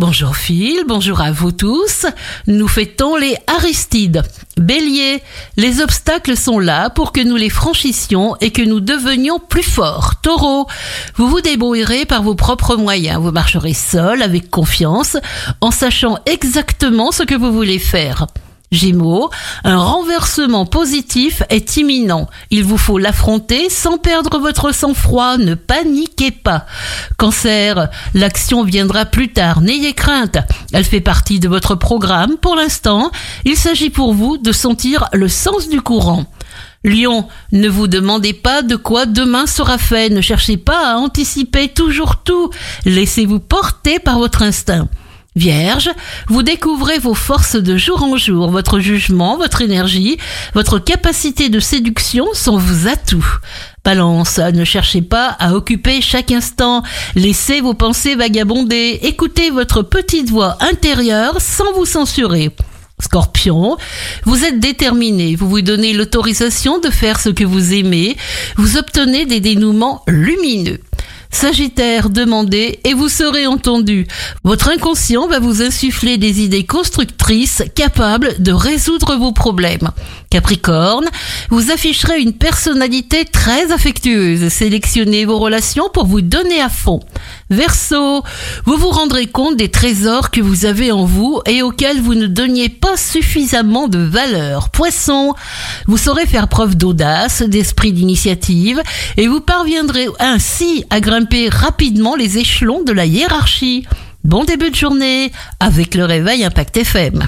Bonjour Phil, bonjour à vous tous. Nous fêtons les Aristides. Bélier, les obstacles sont là pour que nous les franchissions et que nous devenions plus forts. Taureau, vous vous débrouillerez par vos propres moyens. Vous marcherez seul, avec confiance, en sachant exactement ce que vous voulez faire. Gémeaux, un renversement positif est imminent. Il vous faut l'affronter sans perdre votre sang-froid. Ne paniquez pas. Cancer, l'action viendra plus tard. N'ayez crainte. Elle fait partie de votre programme. Pour l'instant, il s'agit pour vous de sentir le sens du courant. Lion, ne vous demandez pas de quoi demain sera fait. Ne cherchez pas à anticiper toujours tout. Laissez-vous porter par votre instinct. Vierge, vous découvrez vos forces de jour en jour, votre jugement, votre énergie, votre capacité de séduction sont vos atouts. Balance, ne cherchez pas à occuper chaque instant, laissez vos pensées vagabonder, écoutez votre petite voix intérieure sans vous censurer. Scorpion, vous êtes déterminé, vous vous donnez l'autorisation de faire ce que vous aimez, vous obtenez des dénouements lumineux. Sagittaire, demandez et vous serez entendu. Votre inconscient va vous insuffler des idées constructrices capables de résoudre vos problèmes. Capricorne, vous afficherez une personnalité très affectueuse. Sélectionnez vos relations pour vous donner à fond. Verseau, vous vous rendrez compte des trésors que vous avez en vous et auxquels vous ne donniez pas suffisamment de valeur. Poisson, vous saurez faire preuve d'audace, d'esprit d'initiative et vous parviendrez ainsi à grimper rapidement les échelons de la hiérarchie. Bon début de journée avec le réveil Impact FM.